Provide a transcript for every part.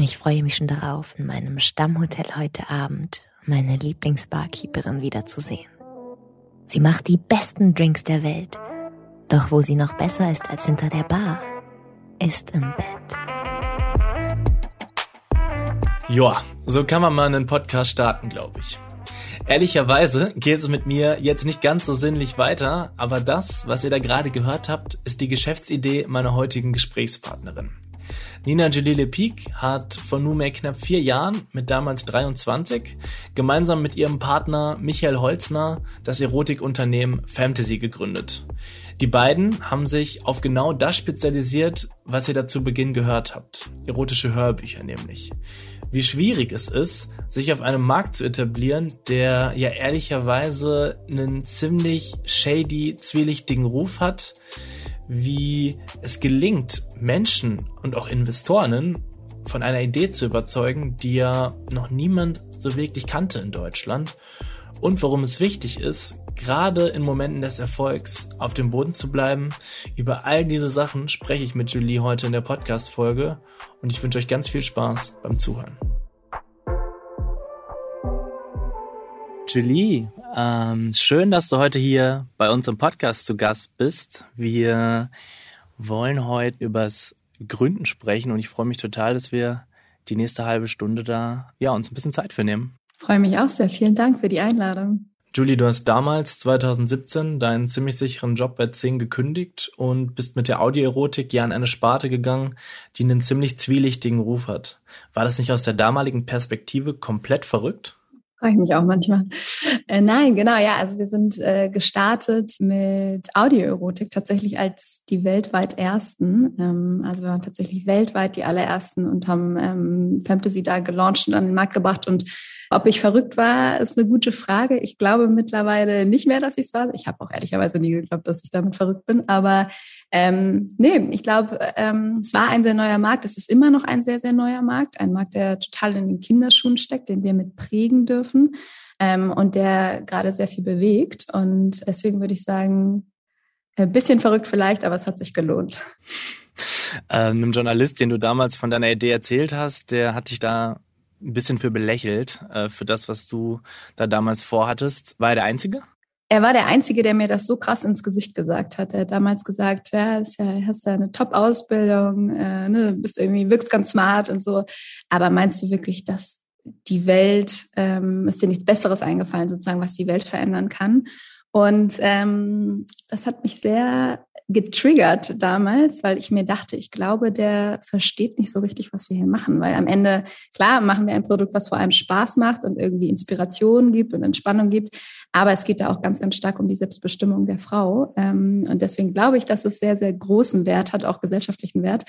Ich freue mich schon darauf, in meinem Stammhotel heute Abend meine Lieblingsbarkeeperin wiederzusehen. Sie macht die besten Drinks der Welt. Doch wo sie noch besser ist als hinter der Bar, ist im Bett. Joa, so kann man mal einen Podcast starten, glaube ich. Ehrlicherweise geht es mit mir jetzt nicht ganz so sinnlich weiter, aber das, was ihr da gerade gehört habt, ist die Geschäftsidee meiner heutigen Gesprächspartnerin. Nina Jalile Peak hat vor nunmehr knapp vier Jahren, mit damals 23, gemeinsam mit ihrem Partner Michael Holzner das Erotikunternehmen Fantasy gegründet. Die beiden haben sich auf genau das spezialisiert, was ihr da zu Beginn gehört habt. Erotische Hörbücher nämlich. Wie schwierig es ist, sich auf einem Markt zu etablieren, der ja ehrlicherweise einen ziemlich shady, zwielichtigen Ruf hat, wie es gelingt, Menschen und auch Investoren von einer Idee zu überzeugen, die ja noch niemand so wirklich kannte in Deutschland und warum es wichtig ist, gerade in Momenten des Erfolgs auf dem Boden zu bleiben. Über all diese Sachen spreche ich mit Julie heute in der Podcast-Folge und ich wünsche euch ganz viel Spaß beim Zuhören. Julie, ähm, schön, dass du heute hier bei uns im Podcast zu Gast bist. Wir wollen heute übers Gründen sprechen und ich freue mich total, dass wir die nächste halbe Stunde da ja uns ein bisschen Zeit für nehmen. Freue mich auch sehr. Vielen Dank für die Einladung. Julie, du hast damals 2017 deinen ziemlich sicheren Job bei Zing gekündigt und bist mit der Audioerotik ja in eine Sparte gegangen, die einen ziemlich zwielichtigen Ruf hat. War das nicht aus der damaligen Perspektive komplett verrückt? Frage ich mich auch manchmal. Äh, nein, genau, ja. Also wir sind äh, gestartet mit Audioerotik tatsächlich als die weltweit ersten. Ähm, also wir waren tatsächlich weltweit die allerersten und haben ähm, Fantasy da gelauncht und an den Markt gebracht. Und ob ich verrückt war, ist eine gute Frage. Ich glaube mittlerweile nicht mehr, dass ich es war. Ich habe auch ehrlicherweise nie geglaubt, dass ich damit verrückt bin. Aber ähm, nee, ich glaube, ähm, es war ein sehr neuer Markt. Es ist immer noch ein sehr, sehr neuer Markt. Ein Markt, der total in den Kinderschuhen steckt, den wir mit prägen dürfen dürfen ähm, und der gerade sehr viel bewegt. Und deswegen würde ich sagen, ein bisschen verrückt vielleicht, aber es hat sich gelohnt. Ähm, einem Journalist, den du damals von deiner Idee erzählt hast, der hat dich da ein bisschen für belächelt, äh, für das, was du da damals vorhattest. War er der Einzige? Er war der Einzige, der mir das so krass ins Gesicht gesagt hat. Er hat damals gesagt, ja, ist ja hast ja eine Top-Ausbildung, äh, ne, bist irgendwie, wirkst ganz smart und so. Aber meinst du wirklich, dass die Welt, ähm, ist dir nichts Besseres eingefallen, sozusagen, was die Welt verändern kann. Und ähm, das hat mich sehr getriggert damals, weil ich mir dachte, ich glaube, der versteht nicht so richtig, was wir hier machen. Weil am Ende, klar, machen wir ein Produkt, was vor allem Spaß macht und irgendwie Inspiration gibt und Entspannung gibt. Aber es geht da auch ganz, ganz stark um die Selbstbestimmung der Frau. Ähm, und deswegen glaube ich, dass es sehr, sehr großen Wert hat, auch gesellschaftlichen Wert.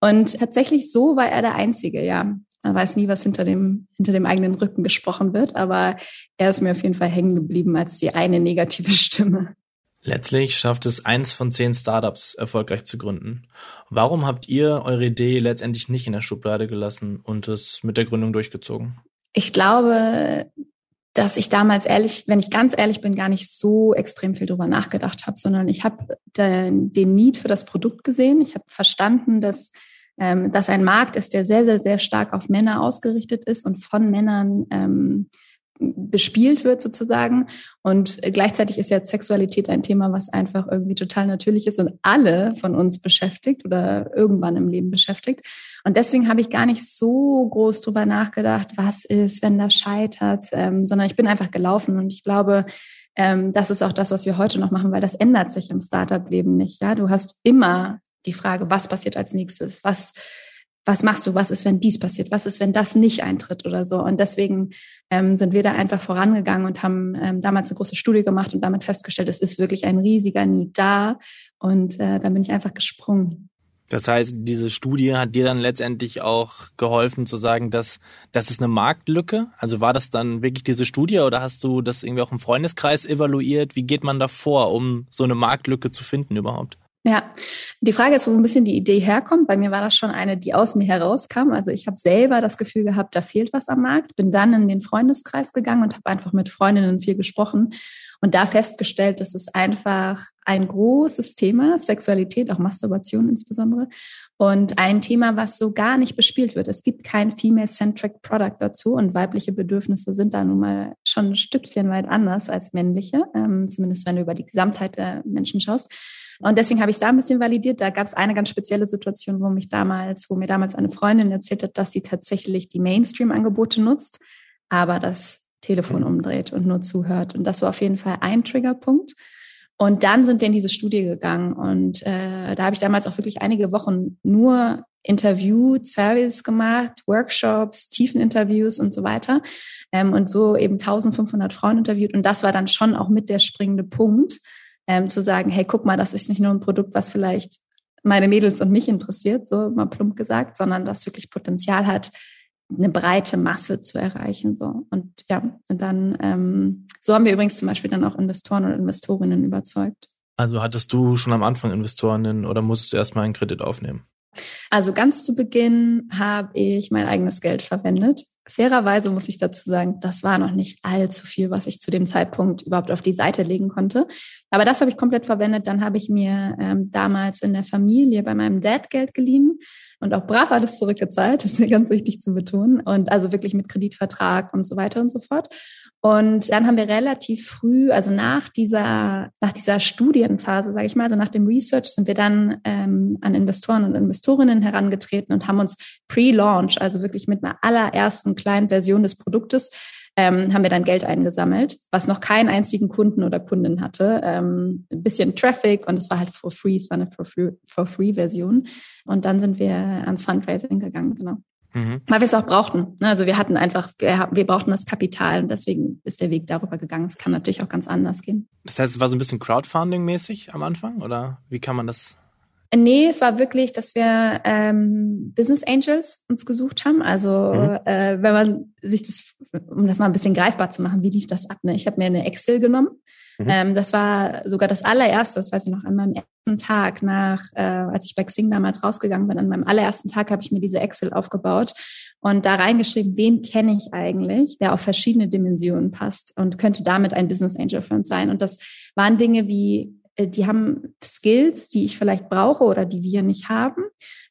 Und tatsächlich so war er der Einzige, ja. Man weiß nie, was hinter dem, hinter dem eigenen Rücken gesprochen wird, aber er ist mir auf jeden Fall hängen geblieben als die eine negative Stimme. Letztlich schafft es eins von zehn Startups erfolgreich zu gründen. Warum habt ihr eure Idee letztendlich nicht in der Schublade gelassen und es mit der Gründung durchgezogen? Ich glaube, dass ich damals ehrlich, wenn ich ganz ehrlich bin, gar nicht so extrem viel drüber nachgedacht habe, sondern ich habe den, den Need für das Produkt gesehen. Ich habe verstanden, dass ähm, dass ein Markt ist, der sehr, sehr, sehr stark auf Männer ausgerichtet ist und von Männern ähm, bespielt wird sozusagen. Und gleichzeitig ist ja Sexualität ein Thema, was einfach irgendwie total natürlich ist und alle von uns beschäftigt oder irgendwann im Leben beschäftigt. Und deswegen habe ich gar nicht so groß drüber nachgedacht, was ist, wenn das scheitert, ähm, sondern ich bin einfach gelaufen und ich glaube, ähm, das ist auch das, was wir heute noch machen, weil das ändert sich im Startup-Leben nicht. Ja, du hast immer die Frage, was passiert als nächstes? Was, was machst du? Was ist, wenn dies passiert? Was ist, wenn das nicht eintritt oder so? Und deswegen ähm, sind wir da einfach vorangegangen und haben ähm, damals eine große Studie gemacht und damit festgestellt, es ist wirklich ein riesiger Need da. Und äh, da bin ich einfach gesprungen. Das heißt, diese Studie hat dir dann letztendlich auch geholfen zu sagen, dass das ist eine Marktlücke. Also war das dann wirklich diese Studie oder hast du das irgendwie auch im Freundeskreis evaluiert? Wie geht man da vor, um so eine Marktlücke zu finden überhaupt? Ja, die Frage ist, wo ein bisschen die Idee herkommt. Bei mir war das schon eine, die aus mir herauskam. Also ich habe selber das Gefühl gehabt, da fehlt was am Markt. Bin dann in den Freundeskreis gegangen und habe einfach mit Freundinnen viel gesprochen und da festgestellt, dass es einfach ein großes Thema, Sexualität, auch Masturbation insbesondere. Und ein Thema, was so gar nicht bespielt wird. Es gibt kein female-centric Product dazu und weibliche Bedürfnisse sind da nun mal schon ein Stückchen weit anders als männliche, ähm, zumindest wenn du über die Gesamtheit der Menschen schaust. Und deswegen habe ich es da ein bisschen validiert. Da gab es eine ganz spezielle Situation, wo mich damals, wo mir damals eine Freundin erzählt hat, dass sie tatsächlich die Mainstream-Angebote nutzt, aber das Telefon mhm. umdreht und nur zuhört. Und das war auf jeden Fall ein Triggerpunkt. Und dann sind wir in diese Studie gegangen und äh, da habe ich damals auch wirklich einige Wochen nur Interview, Service gemacht, Workshops, Tiefeninterviews und so weiter ähm, und so eben 1500 Frauen interviewt und das war dann schon auch mit der springende Punkt, ähm, zu sagen, hey, guck mal, das ist nicht nur ein Produkt, was vielleicht meine Mädels und mich interessiert, so mal plump gesagt, sondern das wirklich Potenzial hat, eine breite Masse zu erreichen. So. Und ja, und dann, ähm, so haben wir übrigens zum Beispiel dann auch Investoren und Investorinnen überzeugt. Also hattest du schon am Anfang Investorinnen oder musstest du erstmal einen Kredit aufnehmen? Also ganz zu Beginn habe ich mein eigenes Geld verwendet. Fairerweise muss ich dazu sagen, das war noch nicht allzu viel, was ich zu dem Zeitpunkt überhaupt auf die Seite legen konnte. Aber das habe ich komplett verwendet. Dann habe ich mir ähm, damals in der Familie bei meinem Dad Geld geliehen und auch brav alles zurückgezahlt. Das ist mir ganz wichtig zu betonen. Und also wirklich mit Kreditvertrag und so weiter und so fort. Und dann haben wir relativ früh, also nach dieser, nach dieser Studienphase, sage ich mal, also nach dem Research, sind wir dann ähm, an Investoren und Investorinnen herangetreten und haben uns pre-launch, also wirklich mit einer allerersten kleinen Version des Produktes, ähm, haben wir dann Geld eingesammelt, was noch keinen einzigen Kunden oder Kundin hatte. Ähm, ein bisschen Traffic und es war halt for free, es war eine for free, for free Version. Und dann sind wir ans Fundraising gegangen, genau. Mhm. Weil wir es auch brauchten. Ne? Also wir hatten einfach, wir, wir brauchten das Kapital und deswegen ist der Weg darüber gegangen. Es kann natürlich auch ganz anders gehen. Das heißt, es war so ein bisschen Crowdfunding-mäßig am Anfang oder wie kann man das Nee, es war wirklich, dass wir ähm, Business Angels uns gesucht haben. Also mhm. äh, wenn man sich das, um das mal ein bisschen greifbar zu machen, wie lief das ab? Ne? Ich habe mir eine Excel genommen. Mhm. Ähm, das war sogar das allererste, das weiß ich noch, an meinem ersten Tag nach, äh, als ich bei Xing damals rausgegangen bin, an meinem allerersten Tag habe ich mir diese Excel aufgebaut und da reingeschrieben, wen kenne ich eigentlich, der auf verschiedene Dimensionen passt und könnte damit ein Business Angel für uns sein. Und das waren Dinge wie äh, die haben Skills, die ich vielleicht brauche oder die wir nicht haben.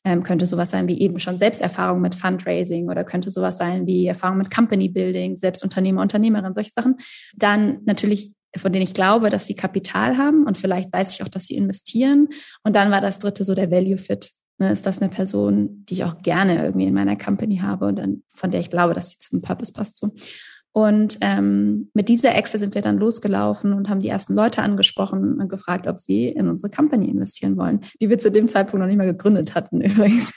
Ähm, könnte sowas sein wie eben schon Selbsterfahrung mit Fundraising oder könnte sowas sein wie Erfahrung mit Company Building, Selbstunternehmer, Unternehmerin, solche Sachen. Dann natürlich von denen ich glaube, dass sie Kapital haben und vielleicht weiß ich auch, dass sie investieren. Und dann war das dritte so der Value Fit. Ne, ist das eine Person, die ich auch gerne irgendwie in meiner Company habe und dann, von der ich glaube, dass sie zum Purpose passt so. Und ähm, mit dieser Excel sind wir dann losgelaufen und haben die ersten Leute angesprochen und gefragt, ob sie in unsere Company investieren wollen, die wir zu dem Zeitpunkt noch nicht mal gegründet hatten übrigens.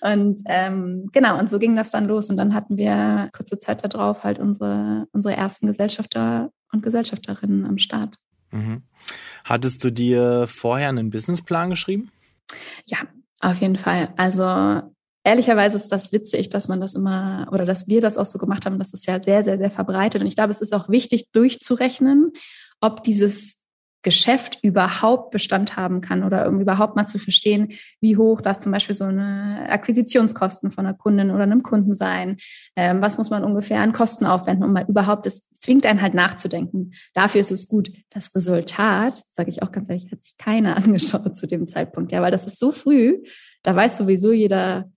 und ähm, genau, und so ging das dann los. Und dann hatten wir kurze Zeit darauf halt unsere, unsere ersten Gesellschafter und Gesellschafterinnen am Start. Mhm. Hattest du dir vorher einen Businessplan geschrieben? Ja, auf jeden Fall. Also ehrlicherweise ist das witzig, dass man das immer oder dass wir das auch so gemacht haben. Das ist ja sehr, sehr, sehr verbreitet. Und ich glaube, es ist auch wichtig durchzurechnen, ob dieses Geschäft überhaupt Bestand haben kann oder um überhaupt mal zu verstehen, wie hoch das zum Beispiel so eine Akquisitionskosten von einer Kundin oder einem Kunden sein. Ähm, was muss man ungefähr an Kosten aufwenden, um mal überhaupt, es zwingt einen halt nachzudenken. Dafür ist es gut. Das Resultat, sage ich auch ganz ehrlich, hat sich keiner angeschaut zu dem Zeitpunkt, ja, weil das ist so früh. Da weiß sowieso jeder,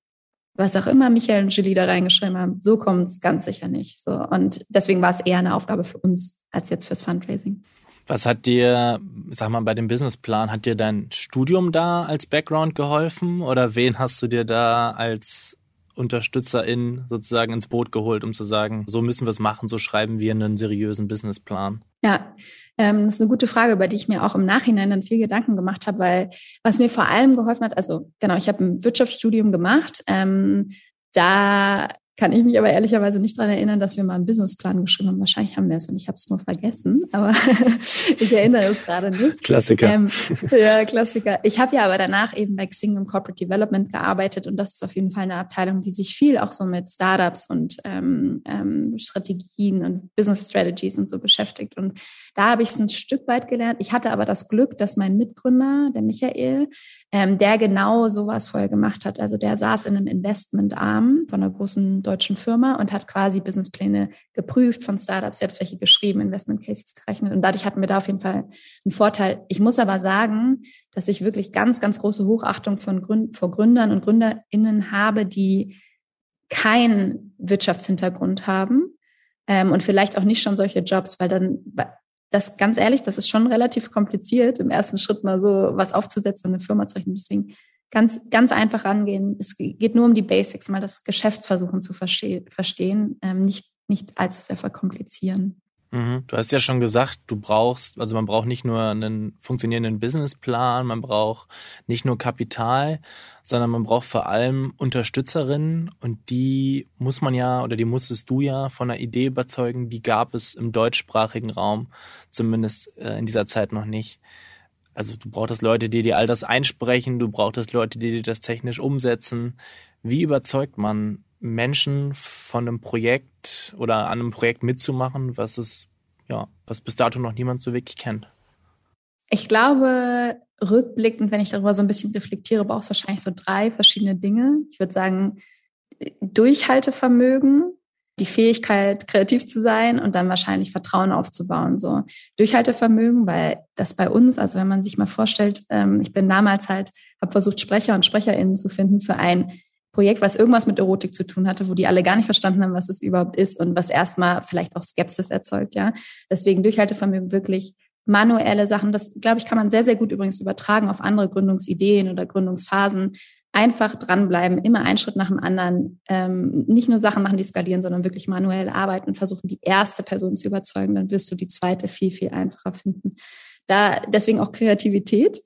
was auch immer Michael und Julie da reingeschrieben haben, so kommt es ganz sicher nicht. So. Und deswegen war es eher eine Aufgabe für uns als jetzt fürs Fundraising. Was hat dir, sag mal, bei dem Businessplan, hat dir dein Studium da als Background geholfen oder wen hast du dir da als UnterstützerIn sozusagen ins Boot geholt, um zu sagen, so müssen wir es machen, so schreiben wir einen seriösen Businessplan? Ja, ähm, das ist eine gute Frage, über die ich mir auch im Nachhinein dann viel Gedanken gemacht habe, weil was mir vor allem geholfen hat, also genau, ich habe ein Wirtschaftsstudium gemacht. Ähm, da kann ich mich aber ehrlicherweise nicht dran erinnern, dass wir mal einen Businessplan geschrieben haben. Wahrscheinlich haben wir es und ich habe es nur vergessen, aber ich erinnere es gerade nicht. Klassiker. Ähm, ja, Klassiker. Ich habe ja aber danach eben bei Xing im Corporate Development gearbeitet und das ist auf jeden Fall eine Abteilung, die sich viel auch so mit Startups und ähm, ähm, Strategien und Business Strategies und so beschäftigt. Und da habe ich es ein Stück weit gelernt. Ich hatte aber das Glück, dass mein Mitgründer, der Michael, ähm, der genau sowas vorher gemacht hat. Also der saß in einem Investmentarm von einer großen deutschen Firma und hat quasi Businesspläne geprüft von Startups, selbst welche geschrieben, Investment Cases gerechnet. Und dadurch hatten wir da auf jeden Fall einen Vorteil. Ich muss aber sagen, dass ich wirklich ganz, ganz große Hochachtung von Gründ vor Gründern und GründerInnen habe, die keinen Wirtschaftshintergrund haben ähm, und vielleicht auch nicht schon solche Jobs, weil dann das ganz ehrlich, das ist schon relativ kompliziert, im ersten Schritt mal so was aufzusetzen und eine Firma zu rechnen. Deswegen ganz, ganz einfach rangehen. Es geht nur um die Basics, mal das Geschäft versuchen zu verste verstehen, ähm, nicht, nicht allzu sehr verkomplizieren. Mhm. Du hast ja schon gesagt, du brauchst, also man braucht nicht nur einen funktionierenden Businessplan, man braucht nicht nur Kapital, sondern man braucht vor allem Unterstützerinnen und die muss man ja oder die musstest du ja von einer Idee überzeugen, die gab es im deutschsprachigen Raum zumindest äh, in dieser Zeit noch nicht. Also du brauchtest Leute, die dir all das einsprechen, du brauchtest Leute, die dir das technisch umsetzen. Wie überzeugt man Menschen von einem Projekt oder an einem Projekt mitzumachen, was es, ja, was bis dato noch niemand so wirklich kennt? Ich glaube, rückblickend, wenn ich darüber so ein bisschen reflektiere, brauchst du wahrscheinlich so drei verschiedene Dinge. Ich würde sagen, Durchhaltevermögen, die Fähigkeit, kreativ zu sein und dann wahrscheinlich Vertrauen aufzubauen. So Durchhaltevermögen, weil das bei uns, also wenn man sich mal vorstellt, ähm, ich bin damals halt, habe versucht, Sprecher und SprecherInnen zu finden für ein Projekt, was irgendwas mit Erotik zu tun hatte, wo die alle gar nicht verstanden haben, was es überhaupt ist und was erstmal vielleicht auch Skepsis erzeugt, ja. Deswegen Durchhaltevermögen wirklich manuelle Sachen. Das, glaube ich, kann man sehr, sehr gut übrigens übertragen auf andere Gründungsideen oder Gründungsphasen. Einfach dranbleiben, immer einen Schritt nach dem anderen. Ähm, nicht nur Sachen machen, die skalieren, sondern wirklich manuell arbeiten und versuchen, die erste Person zu überzeugen. Dann wirst du die zweite viel, viel einfacher finden. Da deswegen auch Kreativität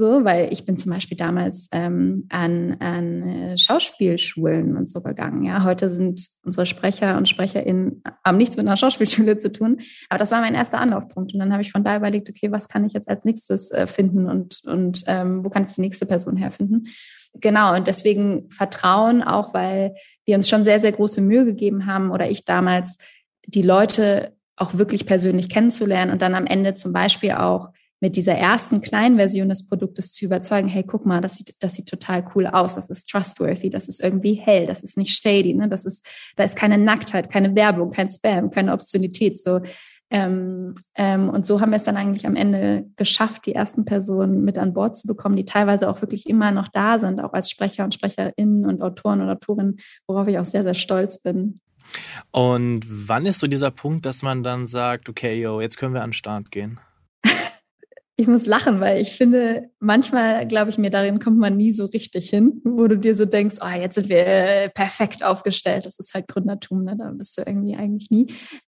so, weil ich bin zum Beispiel damals ähm, an, an äh, Schauspielschulen und so gegangen. Ja, heute sind unsere Sprecher und SprecherInnen haben nichts mit einer Schauspielschule zu tun. Aber das war mein erster Anlaufpunkt. Und dann habe ich von da überlegt, okay, was kann ich jetzt als nächstes äh, finden und, und ähm, wo kann ich die nächste Person herfinden? Genau, und deswegen Vertrauen auch, weil wir uns schon sehr, sehr große Mühe gegeben haben oder ich damals, die Leute auch wirklich persönlich kennenzulernen und dann am Ende zum Beispiel auch mit dieser ersten kleinen Version des Produktes zu überzeugen, hey, guck mal, das sieht, das sieht total cool aus, das ist trustworthy, das ist irgendwie hell, das ist nicht shady, ne? das ist, da ist keine Nacktheit, keine Werbung, kein Spam, keine Obszönität, so. Ähm, ähm, und so haben wir es dann eigentlich am Ende geschafft, die ersten Personen mit an Bord zu bekommen, die teilweise auch wirklich immer noch da sind, auch als Sprecher und Sprecherinnen und Autoren und Autorinnen, worauf ich auch sehr, sehr stolz bin. Und wann ist so dieser Punkt, dass man dann sagt, okay, yo, jetzt können wir an den Start gehen? Ich muss lachen, weil ich finde, manchmal, glaube ich mir, darin kommt man nie so richtig hin, wo du dir so denkst, oh, jetzt sind wir perfekt aufgestellt. Das ist halt Gründertum, ne? da bist du irgendwie eigentlich nie.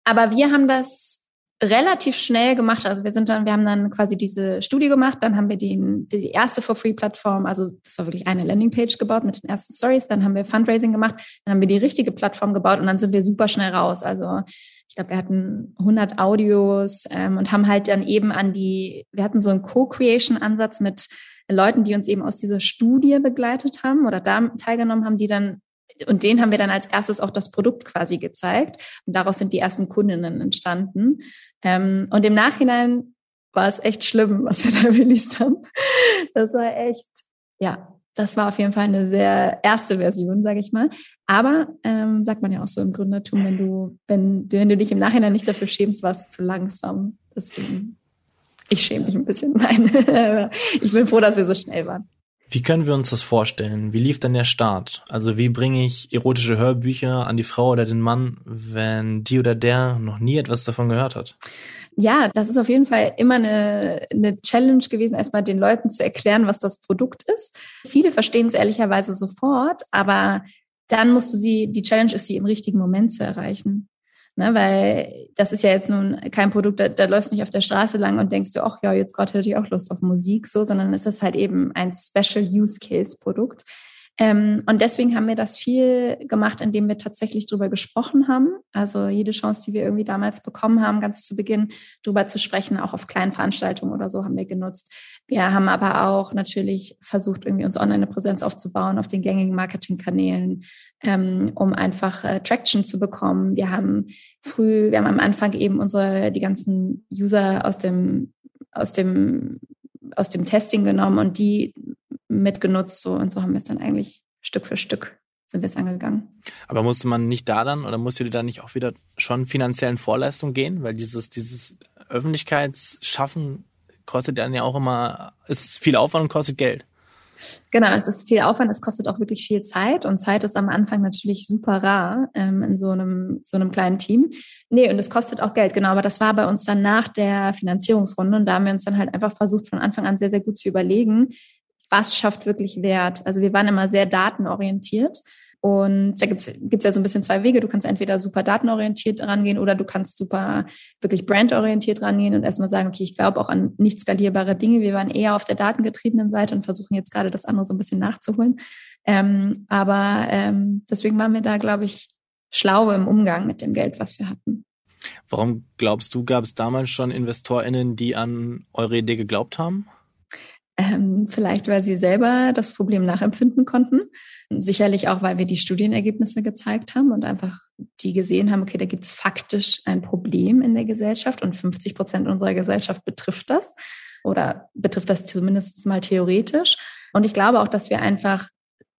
Aber wir haben das relativ schnell gemacht. Also wir sind dann, wir haben dann quasi diese Studie gemacht, dann haben wir die, die erste For Free Plattform, also das war wirklich eine Landingpage gebaut mit den ersten Stories, dann haben wir Fundraising gemacht, dann haben wir die richtige Plattform gebaut und dann sind wir super schnell raus. Also ich glaube, wir hatten 100 Audios ähm, und haben halt dann eben an die, wir hatten so einen Co-Creation-Ansatz mit Leuten, die uns eben aus dieser Studie begleitet haben oder da teilgenommen haben, die dann und denen haben wir dann als erstes auch das Produkt quasi gezeigt. Und daraus sind die ersten Kundinnen entstanden. Ähm, und im Nachhinein war es echt schlimm, was wir da released haben. Das war echt, ja, das war auf jeden Fall eine sehr erste Version, sage ich mal. Aber ähm, sagt man ja auch so im Gründertum, wenn du, wenn, wenn du dich im Nachhinein nicht dafür schämst, warst du zu langsam. Deswegen, ich schäme mich ein bisschen. Nein, ich bin froh, dass wir so schnell waren. Wie können wir uns das vorstellen? Wie lief dann der Start? Also wie bringe ich erotische Hörbücher an die Frau oder den Mann, wenn die oder der noch nie etwas davon gehört hat? Ja, das ist auf jeden Fall immer eine, eine Challenge gewesen, erstmal den Leuten zu erklären, was das Produkt ist. Viele verstehen es ehrlicherweise sofort, aber dann musst du sie, die Challenge ist, sie im richtigen Moment zu erreichen. Ne, weil das ist ja jetzt nun kein Produkt, da, da läufst nicht auf der Straße lang und denkst du, ach ja, jetzt gerade hätte ich auch Lust auf Musik, so, sondern es ist halt eben ein Special Use Case Produkt. Ähm, und deswegen haben wir das viel gemacht, indem wir tatsächlich drüber gesprochen haben. Also jede Chance, die wir irgendwie damals bekommen haben, ganz zu Beginn drüber zu sprechen, auch auf kleinen Veranstaltungen oder so haben wir genutzt. Wir haben aber auch natürlich versucht, irgendwie uns online eine Präsenz aufzubauen auf den gängigen Marketingkanälen, ähm, um einfach äh, Traction zu bekommen. Wir haben früh, wir haben am Anfang eben unsere, die ganzen User aus dem, aus dem aus dem Testing genommen und die mitgenutzt so und so haben wir es dann eigentlich Stück für Stück sind wir es angegangen. Aber musste man nicht da dann oder musste dir da nicht auch wieder schon finanziellen Vorleistung gehen? Weil dieses, dieses Öffentlichkeitsschaffen kostet dann ja auch immer, ist viel Aufwand und kostet Geld. Genau, es ist viel Aufwand, es kostet auch wirklich viel Zeit und Zeit ist am Anfang natürlich super rar ähm, in so einem, so einem kleinen Team. Nee, und es kostet auch Geld, genau, aber das war bei uns dann nach der Finanzierungsrunde und da haben wir uns dann halt einfach versucht, von Anfang an sehr, sehr gut zu überlegen, was schafft wirklich Wert. Also wir waren immer sehr datenorientiert und da gibt's gibt's ja so ein bisschen zwei Wege. Du kannst entweder super datenorientiert rangehen oder du kannst super wirklich brandorientiert rangehen und erstmal sagen, okay, ich glaube auch an nicht skalierbare Dinge. Wir waren eher auf der datengetriebenen Seite und versuchen jetzt gerade das andere so ein bisschen nachzuholen. Ähm, aber ähm, deswegen waren wir da, glaube ich, schlau im Umgang mit dem Geld, was wir hatten. Warum glaubst du, gab es damals schon InvestorInnen, die an eure Idee geglaubt haben? Ähm, vielleicht, weil sie selber das Problem nachempfinden konnten. Sicherlich auch, weil wir die Studienergebnisse gezeigt haben und einfach die gesehen haben, okay, da gibt es faktisch ein Problem in der Gesellschaft und 50 Prozent unserer Gesellschaft betrifft das oder betrifft das zumindest mal theoretisch. Und ich glaube auch, dass wir einfach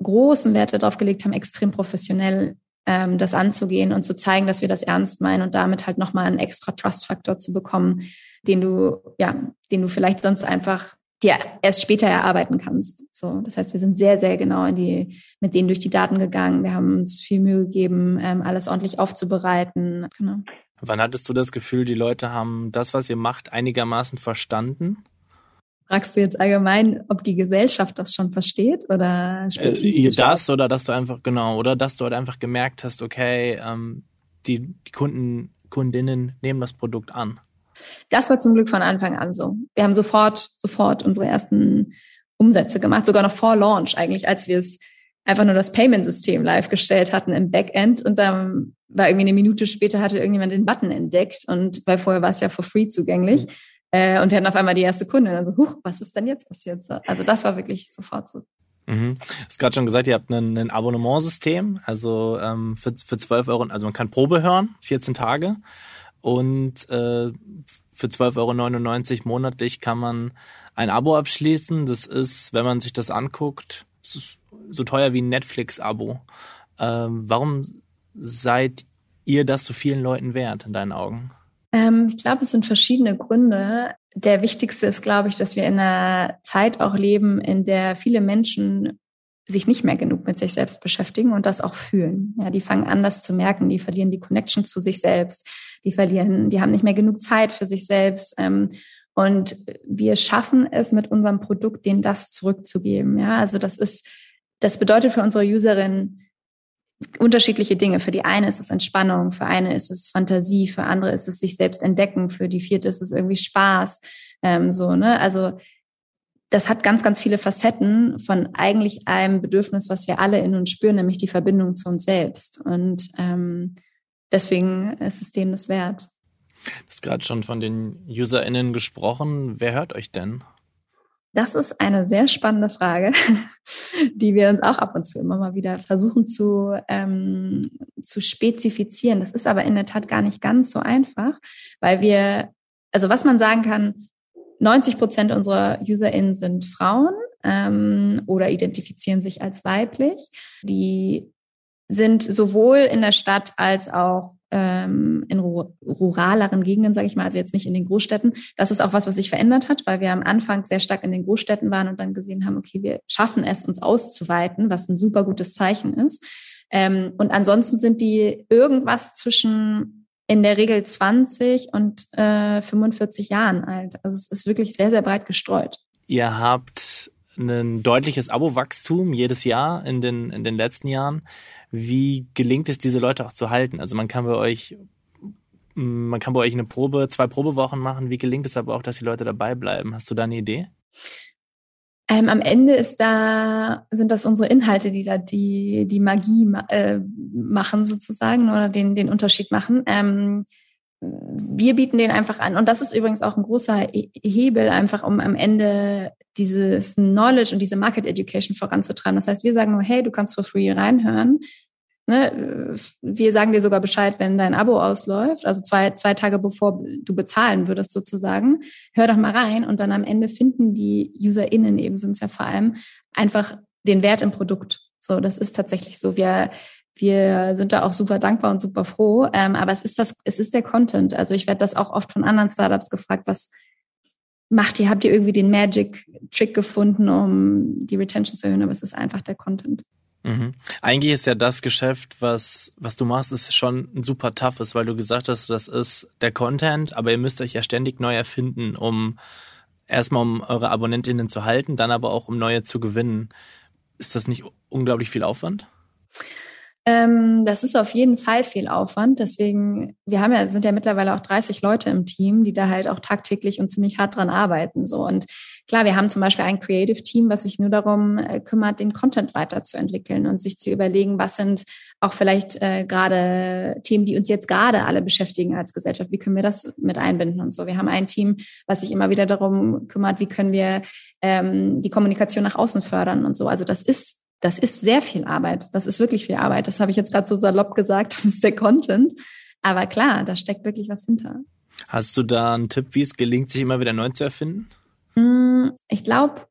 großen Wert darauf gelegt haben, extrem professionell ähm, das anzugehen und zu zeigen, dass wir das ernst meinen und damit halt nochmal einen extra Trust-Faktor zu bekommen, den du, ja, den du vielleicht sonst einfach dir erst später erarbeiten kannst. So, das heißt, wir sind sehr, sehr genau in die, mit denen durch die Daten gegangen. Wir haben uns viel Mühe gegeben, ähm, alles ordentlich aufzubereiten. Genau. Wann hattest du das Gefühl, die Leute haben das, was ihr macht, einigermaßen verstanden? Fragst du jetzt allgemein, ob die Gesellschaft das schon versteht oder äh, spezifisch? Das oder dass du einfach, genau, oder dass du halt einfach gemerkt hast, okay, ähm, die, die Kunden, Kundinnen nehmen das Produkt an. Das war zum Glück von Anfang an so. Wir haben sofort, sofort unsere ersten Umsätze gemacht, sogar noch vor Launch eigentlich, als wir es einfach nur das Payment-System live gestellt hatten im Backend und dann war irgendwie eine Minute später hatte irgendjemand den Button entdeckt und weil vorher war es ja for free zugänglich. Mhm. Äh, und wir hatten auf einmal die erste Kundin. Also, huch, was ist denn jetzt passiert? Also das war wirklich sofort so. Mhm. Du hast gerade schon gesagt, ihr habt ein, ein Abonnementsystem, also ähm, für, für 12 Euro, also man kann Probe hören, 14 Tage. Und äh, für 12,99 Euro monatlich kann man ein Abo abschließen. Das ist, wenn man sich das anguckt, so teuer wie ein Netflix-Abo. Ähm, warum seid ihr das so vielen Leuten wert in deinen Augen? Ähm, ich glaube, es sind verschiedene Gründe. Der wichtigste ist, glaube ich, dass wir in einer Zeit auch leben, in der viele Menschen sich nicht mehr genug mit sich selbst beschäftigen und das auch fühlen. Ja, die fangen an, das zu merken. Die verlieren die Connection zu sich selbst die verlieren, die haben nicht mehr genug Zeit für sich selbst. Ähm, und wir schaffen es mit unserem Produkt, denen das zurückzugeben. Ja, also das ist, das bedeutet für unsere Userinnen unterschiedliche Dinge. Für die eine ist es Entspannung, für eine ist es Fantasie, für andere ist es sich selbst entdecken, für die vierte ist es irgendwie Spaß. Ähm, so, ne? Also das hat ganz, ganz viele Facetten von eigentlich einem Bedürfnis, was wir alle in uns spüren, nämlich die Verbindung zu uns selbst. Und ähm, deswegen ist es denen das wert. Du hast gerade schon von den UserInnen gesprochen. Wer hört euch denn? Das ist eine sehr spannende Frage, die wir uns auch ab und zu immer mal wieder versuchen zu, ähm, zu spezifizieren. Das ist aber in der Tat gar nicht ganz so einfach, weil wir, also was man sagen kann, 90 Prozent unserer UserInnen sind Frauen ähm, oder identifizieren sich als weiblich. Die sind sowohl in der Stadt als auch ähm, in ruraleren Gegenden, sage ich mal, also jetzt nicht in den Großstädten. Das ist auch was, was sich verändert hat, weil wir am Anfang sehr stark in den Großstädten waren und dann gesehen haben, okay, wir schaffen es, uns auszuweiten, was ein super gutes Zeichen ist. Ähm, und ansonsten sind die irgendwas zwischen in der Regel 20 und äh, 45 Jahren alt. Also es ist wirklich sehr, sehr breit gestreut. Ihr habt ein deutliches Abo-Wachstum jedes Jahr in den, in den letzten Jahren. Wie gelingt es, diese Leute auch zu halten? Also man kann bei euch, man kann bei euch eine Probe, zwei Probewochen machen. Wie gelingt es aber auch, dass die Leute dabei bleiben? Hast du da eine Idee? Ähm, am Ende ist da, sind das unsere Inhalte, die da die, die Magie äh, machen sozusagen oder den, den Unterschied machen. Ähm, wir bieten den einfach an. Und das ist übrigens auch ein großer Hebel, einfach um am Ende dieses Knowledge und diese Market Education voranzutreiben. Das heißt, wir sagen nur, hey, du kannst for free reinhören. Ne? Wir sagen dir sogar Bescheid, wenn dein Abo ausläuft, also zwei, zwei Tage bevor du bezahlen würdest sozusagen. Hör doch mal rein und dann am Ende finden die UserInnen eben sind es ja vor allem einfach den Wert im Produkt. So, das ist tatsächlich so. Wir, wir sind da auch super dankbar und super froh. Ähm, aber es ist das, es ist der Content. Also ich werde das auch oft von anderen Startups gefragt, was macht ihr, habt ihr irgendwie den Magic Trick gefunden, um die Retention zu erhöhen? Aber es ist einfach der Content. Mhm. Eigentlich ist ja das Geschäft, was, was du machst, ist schon ein super toughes, weil du gesagt hast, das ist der Content, aber ihr müsst euch ja ständig neu erfinden, um erstmal um eure Abonnentinnen zu halten, dann aber auch um neue zu gewinnen. Ist das nicht unglaublich viel Aufwand? Ähm, das ist auf jeden Fall viel Aufwand. Deswegen, wir haben ja, sind ja mittlerweile auch 30 Leute im Team, die da halt auch tagtäglich und ziemlich hart dran arbeiten. So. Und klar, wir haben zum Beispiel ein Creative Team, was sich nur darum äh, kümmert, den Content weiterzuentwickeln und sich zu überlegen, was sind auch vielleicht äh, gerade Themen, die uns jetzt gerade alle beschäftigen als Gesellschaft. Wie können wir das mit einbinden und so? Wir haben ein Team, was sich immer wieder darum kümmert, wie können wir ähm, die Kommunikation nach außen fördern und so. Also das ist das ist sehr viel Arbeit. Das ist wirklich viel Arbeit. Das habe ich jetzt gerade so salopp gesagt. Das ist der Content. Aber klar, da steckt wirklich was hinter. Hast du da einen Tipp, wie es gelingt, sich immer wieder neu zu erfinden? Hm, ich glaube,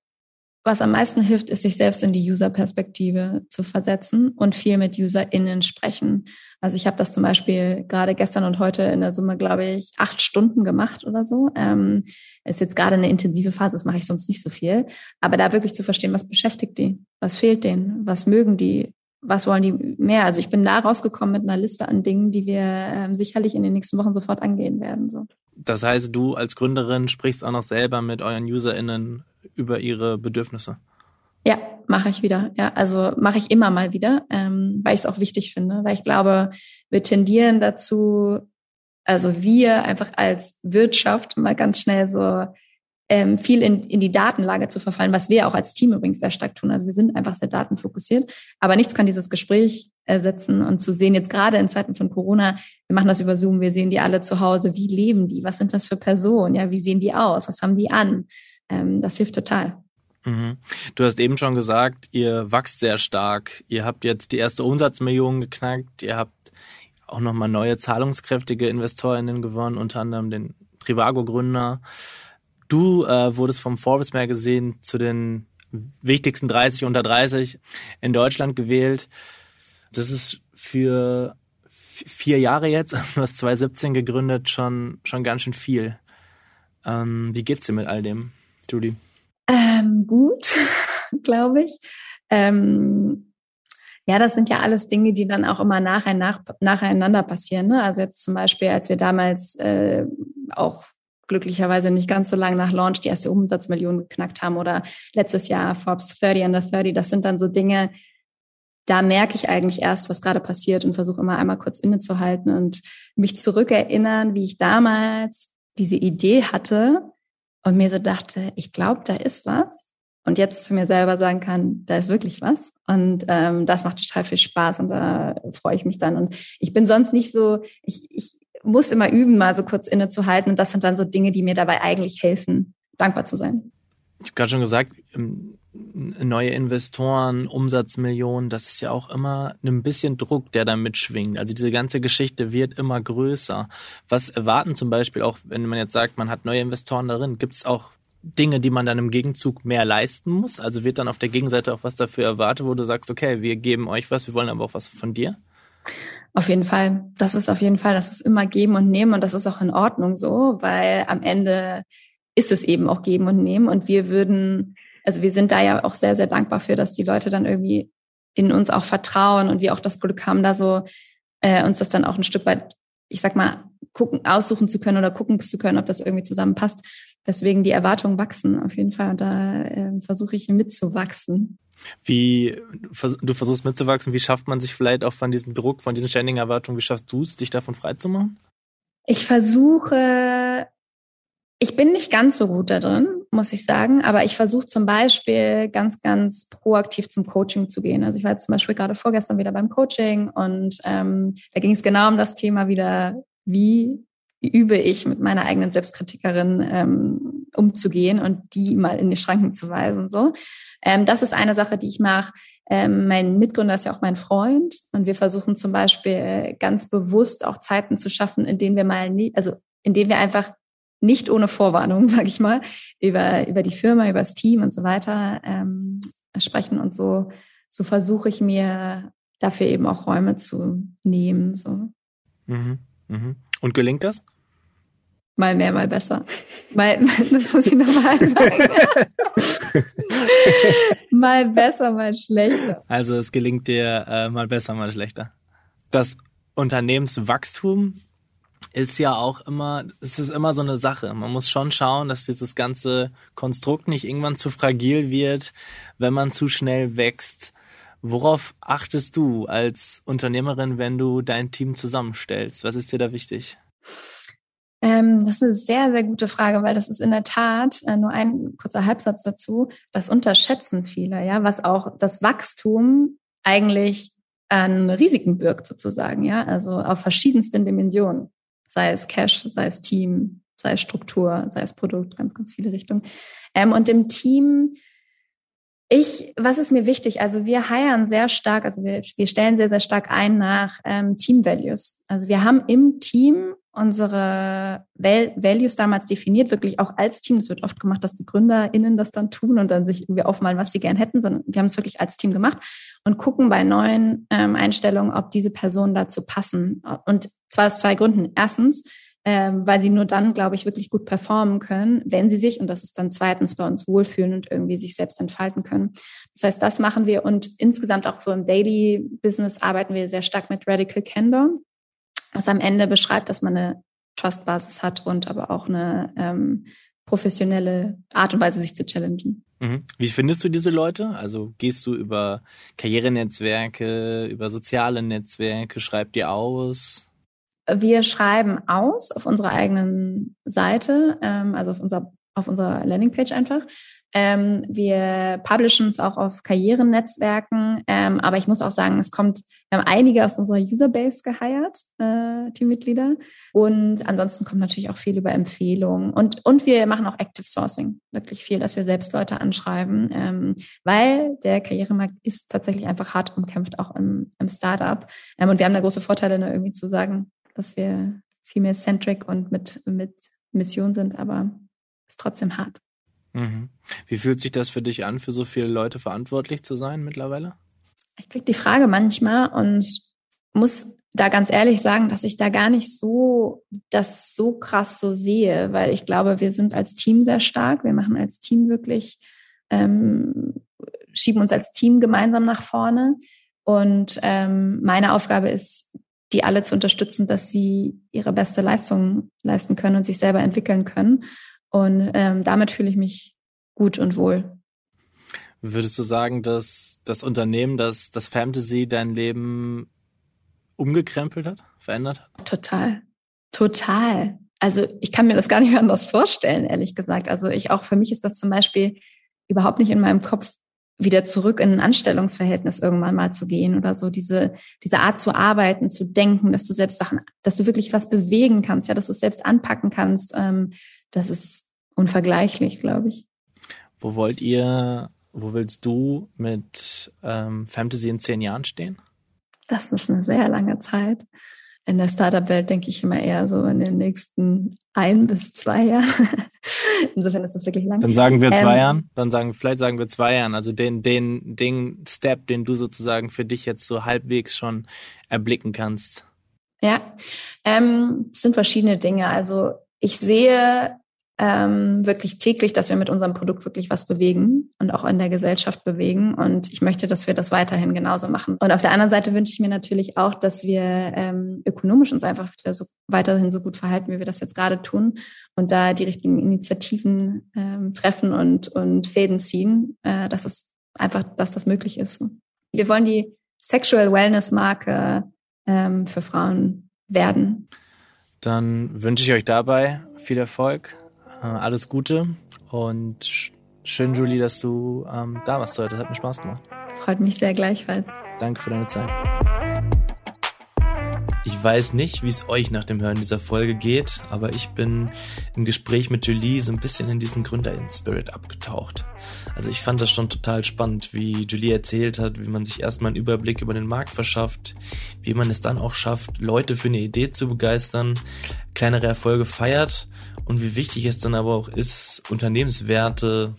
was am meisten hilft, ist, sich selbst in die User-Perspektive zu versetzen und viel mit UserInnen sprechen. Also ich habe das zum Beispiel gerade gestern und heute in der Summe, glaube ich, acht Stunden gemacht oder so. Ähm, ist jetzt gerade eine intensive Phase, das mache ich sonst nicht so viel. Aber da wirklich zu verstehen, was beschäftigt die? Was fehlt denen? Was mögen die? Was wollen die mehr? Also ich bin da rausgekommen mit einer Liste an Dingen, die wir ähm, sicherlich in den nächsten Wochen sofort angehen werden. So. Das heißt, du als Gründerin sprichst auch noch selber mit euren UserInnen über ihre Bedürfnisse. Ja, mache ich wieder. Ja, also mache ich immer mal wieder, ähm, weil ich es auch wichtig finde, weil ich glaube, wir tendieren dazu, also wir einfach als Wirtschaft mal ganz schnell so ähm, viel in, in die Datenlage zu verfallen, was wir auch als Team übrigens sehr stark tun. Also wir sind einfach sehr datenfokussiert, aber nichts kann dieses Gespräch ersetzen und zu sehen, jetzt gerade in Zeiten von Corona, wir machen das über Zoom, wir sehen die alle zu Hause, wie leben die, was sind das für Personen, ja, wie sehen die aus, was haben die an, ähm, das hilft total. Mhm. Du hast eben schon gesagt, ihr wächst sehr stark. Ihr habt jetzt die erste Umsatzmillion geknackt. Ihr habt auch nochmal neue zahlungskräftige Investorinnen gewonnen, unter anderem den Trivago-Gründer. Du äh, wurdest vom Forbes Magazine zu den wichtigsten 30 unter 30 in Deutschland gewählt. Das ist für vier Jahre jetzt, also du hast 2017 gegründet, schon, schon ganz schön viel. Ähm, wie geht's dir mit all dem, Judy? Ähm, gut, glaube ich. Ähm, ja, das sind ja alles Dinge, die dann auch immer nacheinander passieren. Ne? Also jetzt zum Beispiel, als wir damals äh, auch glücklicherweise nicht ganz so lange nach Launch die erste Umsatzmillion geknackt haben oder letztes Jahr Forbes 30 under 30, das sind dann so Dinge, da merke ich eigentlich erst, was gerade passiert und versuche immer einmal kurz innezuhalten und mich zurückerinnern, wie ich damals diese Idee hatte, und mir so dachte, ich glaube, da ist was. Und jetzt zu mir selber sagen kann, da ist wirklich was. Und ähm, das macht total viel Spaß und da freue ich mich dann. Und ich bin sonst nicht so, ich, ich muss immer üben, mal so kurz innezuhalten. Und das sind dann so Dinge, die mir dabei eigentlich helfen, dankbar zu sein. Ich habe gerade schon gesagt, ähm, neue Investoren, Umsatzmillionen, das ist ja auch immer ein bisschen Druck, der da mitschwingt. Also diese ganze Geschichte wird immer größer. Was erwarten zum Beispiel auch, wenn man jetzt sagt, man hat neue Investoren darin, gibt es auch Dinge, die man dann im Gegenzug mehr leisten muss? Also wird dann auf der Gegenseite auch was dafür erwartet, wo du sagst, okay, wir geben euch was, wir wollen aber auch was von dir? Auf jeden Fall. Das ist auf jeden Fall, das ist immer geben und nehmen und das ist auch in Ordnung so, weil am Ende ist es eben auch geben und nehmen und wir würden also wir sind da ja auch sehr, sehr dankbar für, dass die Leute dann irgendwie in uns auch vertrauen und wir auch das Glück haben, da so äh, uns das dann auch ein Stück weit, ich sag mal, gucken, aussuchen zu können oder gucken zu können, ob das irgendwie zusammenpasst. Deswegen die Erwartungen wachsen auf jeden Fall und da äh, versuche ich mitzuwachsen. Wie du versuchst mitzuwachsen, wie schafft man sich vielleicht auch von diesem Druck, von diesen ständigen Erwartungen, wie schaffst du es, dich davon freizumachen? Ich versuche, ich bin nicht ganz so gut da drin, muss ich sagen. Aber ich versuche zum Beispiel ganz, ganz proaktiv zum Coaching zu gehen. Also ich war jetzt zum Beispiel gerade vorgestern wieder beim Coaching und ähm, da ging es genau um das Thema wieder, wie übe ich mit meiner eigenen Selbstkritikerin ähm, umzugehen und die mal in die Schranken zu weisen. So, ähm, das ist eine Sache, die ich mache. Ähm, mein Mitgründer ist ja auch mein Freund und wir versuchen zum Beispiel ganz bewusst auch Zeiten zu schaffen, in denen wir mal nie, also in denen wir einfach nicht ohne Vorwarnung, sage ich mal, über, über die Firma, über das Team und so weiter ähm, sprechen und so so versuche ich mir dafür eben auch Räume zu nehmen. So. Mhm. Mhm. Und gelingt das? Mal mehr, mal besser. Mal, das muss ich nochmal sagen. mal besser, mal schlechter. Also es gelingt dir äh, mal besser, mal schlechter. Das Unternehmenswachstum ist ja auch immer, es ist immer so eine Sache. Man muss schon schauen, dass dieses ganze Konstrukt nicht irgendwann zu fragil wird, wenn man zu schnell wächst. Worauf achtest du als Unternehmerin, wenn du dein Team zusammenstellst? Was ist dir da wichtig? Ähm, das ist eine sehr, sehr gute Frage, weil das ist in der Tat äh, nur ein kurzer Halbsatz dazu. Das unterschätzen viele, ja, was auch das Wachstum eigentlich an Risiken birgt sozusagen, ja, also auf verschiedensten Dimensionen, sei es Cash, sei es Team, sei es Struktur, sei es Produkt, ganz, ganz viele Richtungen. Ähm, und im Team ich, was ist mir wichtig? Also wir heiern sehr stark, also wir, wir stellen sehr, sehr stark ein nach ähm, Team Values. Also wir haben im Team unsere Val Values damals definiert, wirklich auch als Team. Es wird oft gemacht, dass die GründerInnen das dann tun und dann sich irgendwie aufmalen, was sie gern hätten, sondern wir haben es wirklich als Team gemacht und gucken bei neuen ähm, Einstellungen, ob diese Personen dazu passen. Und zwar aus zwei Gründen. Erstens, ähm, weil sie nur dann, glaube ich, wirklich gut performen können, wenn sie sich, und das ist dann zweitens bei uns wohlfühlen und irgendwie sich selbst entfalten können. Das heißt, das machen wir und insgesamt auch so im Daily Business arbeiten wir sehr stark mit Radical Candor, was am Ende beschreibt, dass man eine Trust-Basis hat und aber auch eine ähm, professionelle Art und Weise, sich zu challengen. Mhm. Wie findest du diese Leute? Also gehst du über Karrierenetzwerke, über soziale Netzwerke, schreib dir aus? Wir schreiben aus auf unserer eigenen Seite, ähm, also auf unserer, auf unserer Landingpage einfach. Ähm, wir publishen es auch auf Karrierenetzwerken, ähm, aber ich muss auch sagen, es kommt, wir haben einige aus unserer Userbase geheiert, äh, Teammitglieder. Und ansonsten kommt natürlich auch viel über Empfehlungen. Und, und wir machen auch Active Sourcing, wirklich viel, dass wir selbst Leute anschreiben, ähm, weil der Karrieremarkt ist tatsächlich einfach hart umkämpft, auch im, im Startup. Ähm, und wir haben da große Vorteile, ne, irgendwie zu sagen, dass wir viel mehr centric und mit, mit Mission sind, aber ist trotzdem hart. Mhm. Wie fühlt sich das für dich an, für so viele Leute verantwortlich zu sein mittlerweile? Ich kriege die Frage manchmal und muss da ganz ehrlich sagen, dass ich da gar nicht so das so krass so sehe, weil ich glaube, wir sind als Team sehr stark. Wir machen als Team wirklich, ähm, schieben uns als Team gemeinsam nach vorne. Und ähm, meine Aufgabe ist, die alle zu unterstützen, dass sie ihre beste Leistung leisten können und sich selber entwickeln können. Und ähm, damit fühle ich mich gut und wohl. Würdest du sagen, dass das Unternehmen, das, das Fantasy dein Leben umgekrempelt hat, verändert hat? Total. Total. Also ich kann mir das gar nicht anders vorstellen, ehrlich gesagt. Also ich auch, für mich ist das zum Beispiel überhaupt nicht in meinem Kopf wieder zurück in ein Anstellungsverhältnis irgendwann mal zu gehen oder so diese, diese Art zu arbeiten, zu denken, dass du selbst Sachen, dass du wirklich was bewegen kannst, ja, dass du es selbst anpacken kannst, ähm, das ist unvergleichlich, glaube ich. Wo wollt ihr, wo willst du mit ähm, Fantasy in zehn Jahren stehen? Das ist eine sehr lange Zeit in der Startup-Welt denke ich immer eher so in den nächsten ein bis zwei Jahren. Insofern ist das wirklich lang. Dann sagen wir zwei ähm, Jahren, dann sagen, vielleicht sagen wir zwei Jahren, also den, den, den Step, den du sozusagen für dich jetzt so halbwegs schon erblicken kannst. Ja, ähm, es sind verschiedene Dinge. Also ich sehe ähm, wirklich täglich, dass wir mit unserem Produkt wirklich was bewegen und auch in der Gesellschaft bewegen. Und ich möchte, dass wir das weiterhin genauso machen. Und auf der anderen Seite wünsche ich mir natürlich auch, dass wir ähm, ökonomisch uns einfach wieder so weiterhin so gut verhalten, wie wir das jetzt gerade tun und da die richtigen Initiativen ähm, treffen und, und Fäden ziehen, äh, dass es einfach, dass das möglich ist. Wir wollen die Sexual Wellness Marke ähm, für Frauen werden. Dann wünsche ich euch dabei viel Erfolg alles Gute und schön, Julie, dass du ähm, da warst heute. Hat mir Spaß gemacht. Freut mich sehr gleichfalls. Danke für deine Zeit. Ich weiß nicht, wie es euch nach dem Hören dieser Folge geht, aber ich bin im Gespräch mit Julie so ein bisschen in diesen Gründer-Spirit abgetaucht. Also ich fand das schon total spannend, wie Julie erzählt hat, wie man sich erstmal einen Überblick über den Markt verschafft, wie man es dann auch schafft, Leute für eine Idee zu begeistern, kleinere Erfolge feiert und wie wichtig es dann aber auch ist, Unternehmenswerte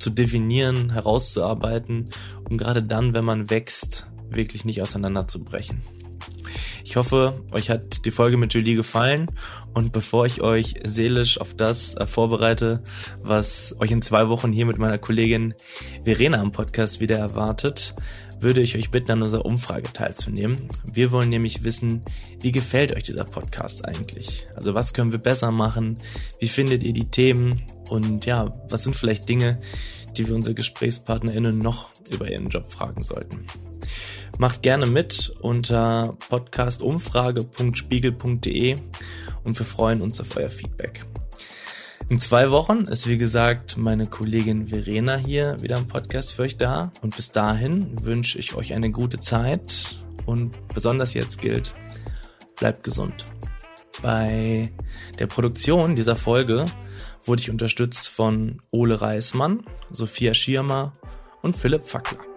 zu definieren, herauszuarbeiten um gerade dann, wenn man wächst, wirklich nicht auseinanderzubrechen. Ich hoffe, euch hat die Folge mit Julie gefallen und bevor ich euch seelisch auf das äh, vorbereite, was euch in zwei Wochen hier mit meiner Kollegin Verena am Podcast wieder erwartet, würde ich euch bitten, an unserer Umfrage teilzunehmen. Wir wollen nämlich wissen, wie gefällt euch dieser Podcast eigentlich? Also was können wir besser machen? Wie findet ihr die Themen? Und ja, was sind vielleicht Dinge, die wir unsere GesprächspartnerInnen noch über ihren Job fragen sollten? Macht gerne mit unter podcastumfrage.spiegel.de und wir freuen uns auf euer Feedback. In zwei Wochen ist wie gesagt meine Kollegin Verena hier wieder im Podcast für euch da. Und bis dahin wünsche ich euch eine gute Zeit und besonders jetzt gilt, bleibt gesund. Bei der Produktion dieser Folge wurde ich unterstützt von Ole Reismann, Sophia Schirmer und Philipp Fackler.